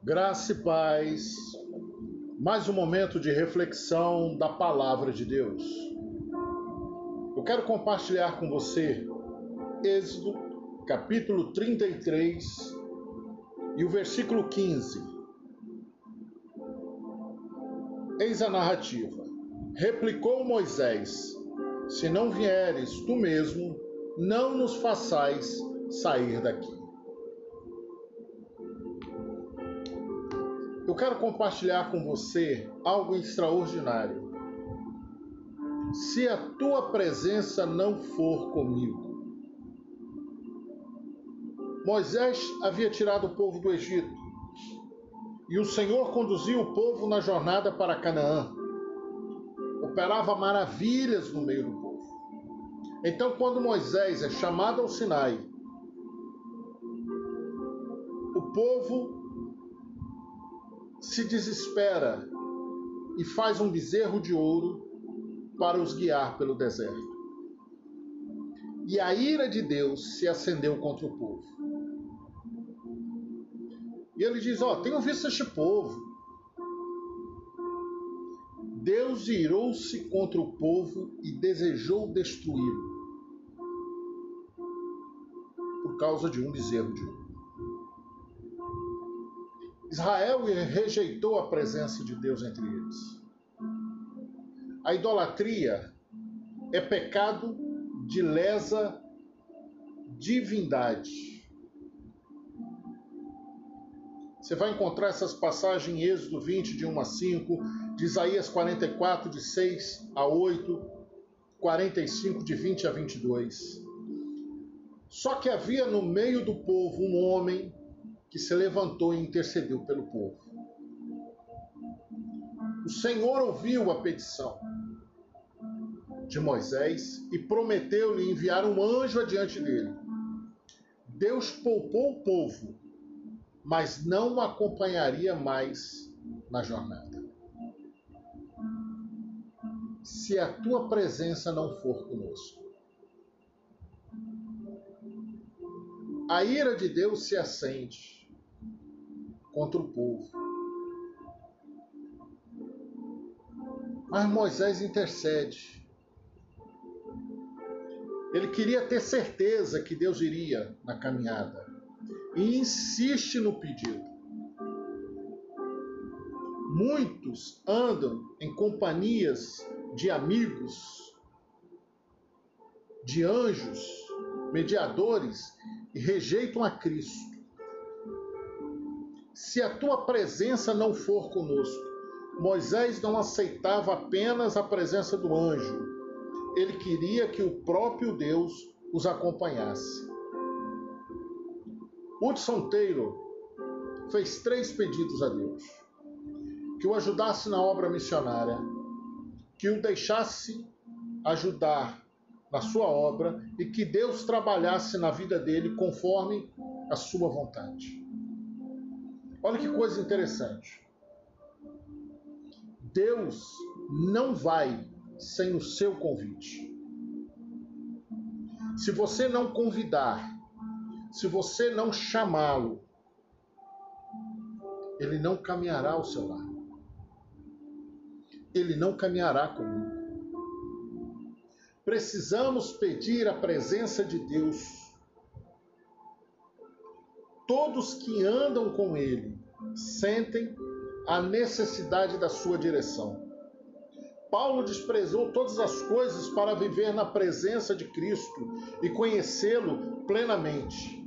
Graça e paz. Mais um momento de reflexão da palavra de Deus. Eu quero compartilhar com você Êxodo, capítulo 33 e o versículo 15. Eis a narrativa. Replicou Moisés: Se não vieres tu mesmo, não nos façais sair daqui. Quero compartilhar com você algo extraordinário. Se a tua presença não for comigo. Moisés havia tirado o povo do Egito e o Senhor conduziu o povo na jornada para Canaã. Operava maravilhas no meio do povo. Então, quando Moisés é chamado ao Sinai, o povo se desespera e faz um bezerro de ouro para os guiar pelo deserto. E a ira de Deus se acendeu contra o povo. E ele diz: Ó, oh, tenho visto este povo. Deus irou-se contra o povo e desejou destruí-lo por causa de um bezerro de ouro. Israel rejeitou a presença de Deus entre eles. A idolatria é pecado de lesa divindade. Você vai encontrar essas passagens em Êxodo 20, de 1 a 5, de Isaías 44, de 6 a 8, 45, de 20 a 22. Só que havia no meio do povo um homem que se levantou e intercedeu pelo povo. O Senhor ouviu a petição de Moisés e prometeu-lhe enviar um anjo adiante dele. Deus poupou o povo, mas não o acompanharia mais na jornada. Se a tua presença não for conosco, a ira de Deus se acende contra o povo. Mas Moisés intercede. Ele queria ter certeza que Deus iria na caminhada e insiste no pedido. Muitos andam em companhias de amigos, de anjos, mediadores e rejeitam a Cristo se a tua presença não for conosco. Moisés não aceitava apenas a presença do anjo, ele queria que o próprio Deus os acompanhasse. Hudson Taylor fez três pedidos a Deus: que o ajudasse na obra missionária, que o deixasse ajudar na sua obra e que Deus trabalhasse na vida dele conforme a sua vontade. Olha que coisa interessante. Deus não vai sem o seu convite. Se você não convidar, se você não chamá-lo, ele não caminhará ao seu lado. Ele não caminhará comigo. Precisamos pedir a presença de Deus todos que andam com ele sentem a necessidade da sua direção. Paulo desprezou todas as coisas para viver na presença de Cristo e conhecê-lo plenamente.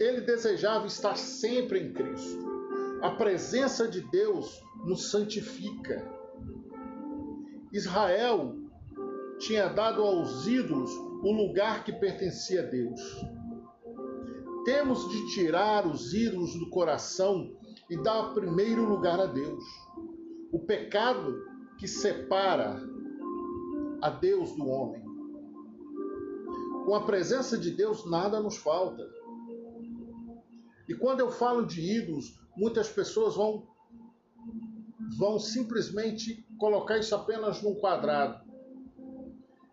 Ele desejava estar sempre em Cristo. A presença de Deus nos santifica. Israel tinha dado aos ídolos o lugar que pertencia a Deus. Temos de tirar os ídolos do coração e dar primeiro lugar a Deus. O pecado que separa a Deus do homem. Com a presença de Deus, nada nos falta. E quando eu falo de ídolos, muitas pessoas vão, vão simplesmente colocar isso apenas num quadrado.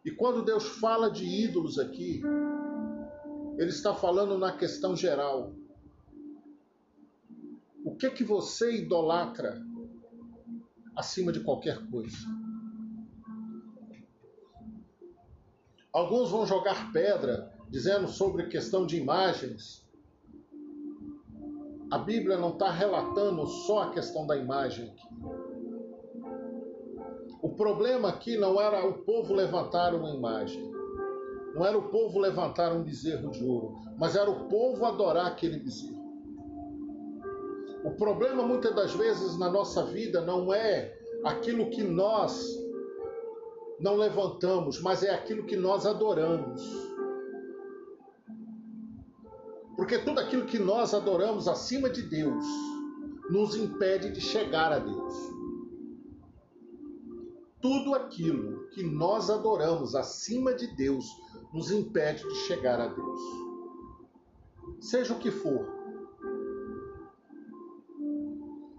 E quando Deus fala de ídolos aqui, ele está falando na questão geral. O que é que você idolatra acima de qualquer coisa? Alguns vão jogar pedra dizendo sobre questão de imagens. A Bíblia não está relatando só a questão da imagem aqui. O problema aqui não era o povo levantar uma imagem, não era o povo levantar um bezerro de ouro, mas era o povo adorar aquele bezerro. O problema muitas das vezes na nossa vida não é aquilo que nós não levantamos, mas é aquilo que nós adoramos. Porque tudo aquilo que nós adoramos acima de Deus nos impede de chegar a Deus. Tudo aquilo que nós adoramos acima de Deus nos impede de chegar a Deus. Seja o que for.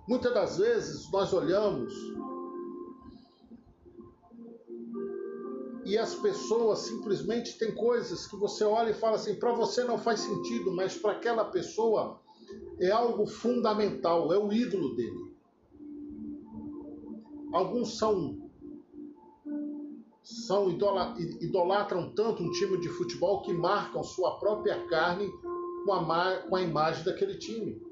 Muitas das vezes nós olhamos e as pessoas simplesmente têm coisas que você olha e fala assim, para você não faz sentido, mas para aquela pessoa é algo fundamental, é o ídolo dele. Alguns são são idolatram tanto um time de futebol que marcam sua própria carne com a, com a imagem daquele time.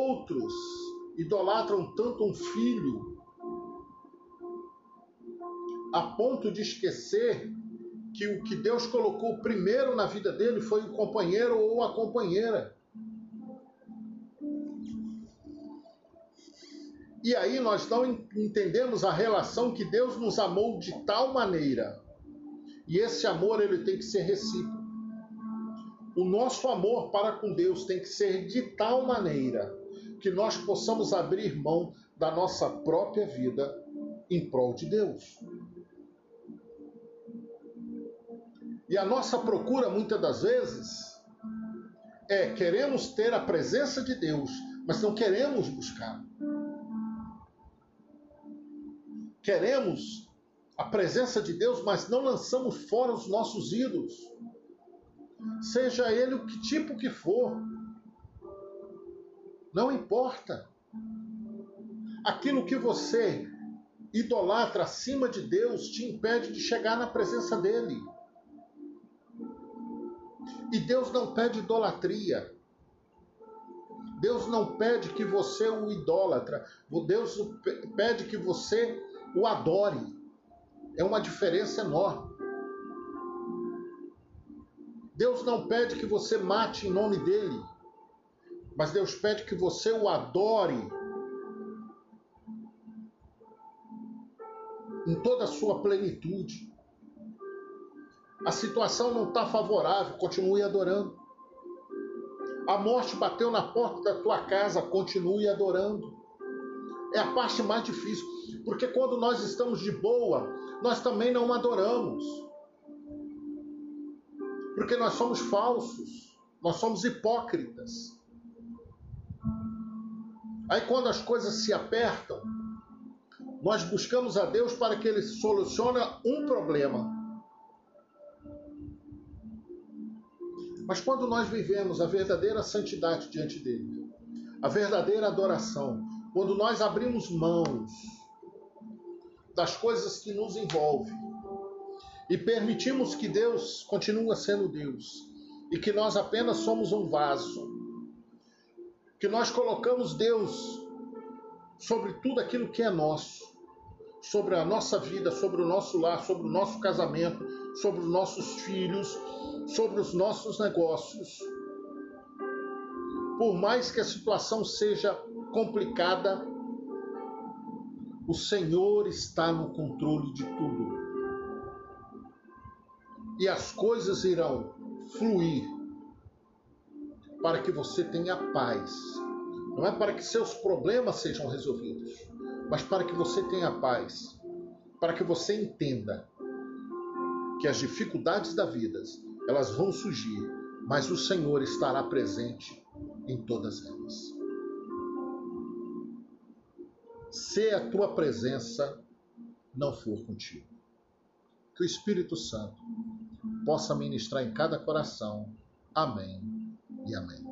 Outros idolatram tanto um filho a ponto de esquecer que o que Deus colocou primeiro na vida dele foi o companheiro ou a companheira. E aí nós não entendemos a relação que Deus nos amou de tal maneira. E esse amor ele tem que ser recíproco. O nosso amor para com Deus tem que ser de tal maneira que nós possamos abrir mão da nossa própria vida em prol de Deus. E a nossa procura, muitas das vezes, é queremos ter a presença de Deus, mas não queremos buscar. Queremos a presença de Deus, mas não lançamos fora os nossos ídolos. Seja ele o que tipo que for. Não importa. Aquilo que você idolatra acima de Deus te impede de chegar na presença dele. E Deus não pede idolatria. Deus não pede que você o idólatra. Deus pede que você o adore. É uma diferença enorme. Deus não pede que você mate em nome dele, mas Deus pede que você o adore em toda a sua plenitude a situação não está favorável, continue adorando. A morte bateu na porta da tua casa, continue adorando. É a parte mais difícil, porque quando nós estamos de boa, nós também não adoramos. Porque nós somos falsos, nós somos hipócritas. Aí quando as coisas se apertam, nós buscamos a Deus para que Ele solucione um problema. Mas quando nós vivemos a verdadeira santidade diante dele, a verdadeira adoração, quando nós abrimos mãos das coisas que nos envolvem e permitimos que Deus continue sendo Deus e que nós apenas somos um vaso, que nós colocamos Deus sobre tudo aquilo que é nosso, sobre a nossa vida, sobre o nosso lar, sobre o nosso casamento, sobre os nossos filhos, sobre os nossos negócios. Por mais que a situação seja complicada, o Senhor está no controle de tudo. E as coisas irão fluir para que você tenha paz. Não é para que seus problemas sejam resolvidos, mas para que você tenha paz. Para que você entenda que as dificuldades da vida elas vão surgir, mas o Senhor estará presente em todas elas. Se a tua presença não for contigo, que o Espírito Santo possa ministrar em cada coração. Amém e amém.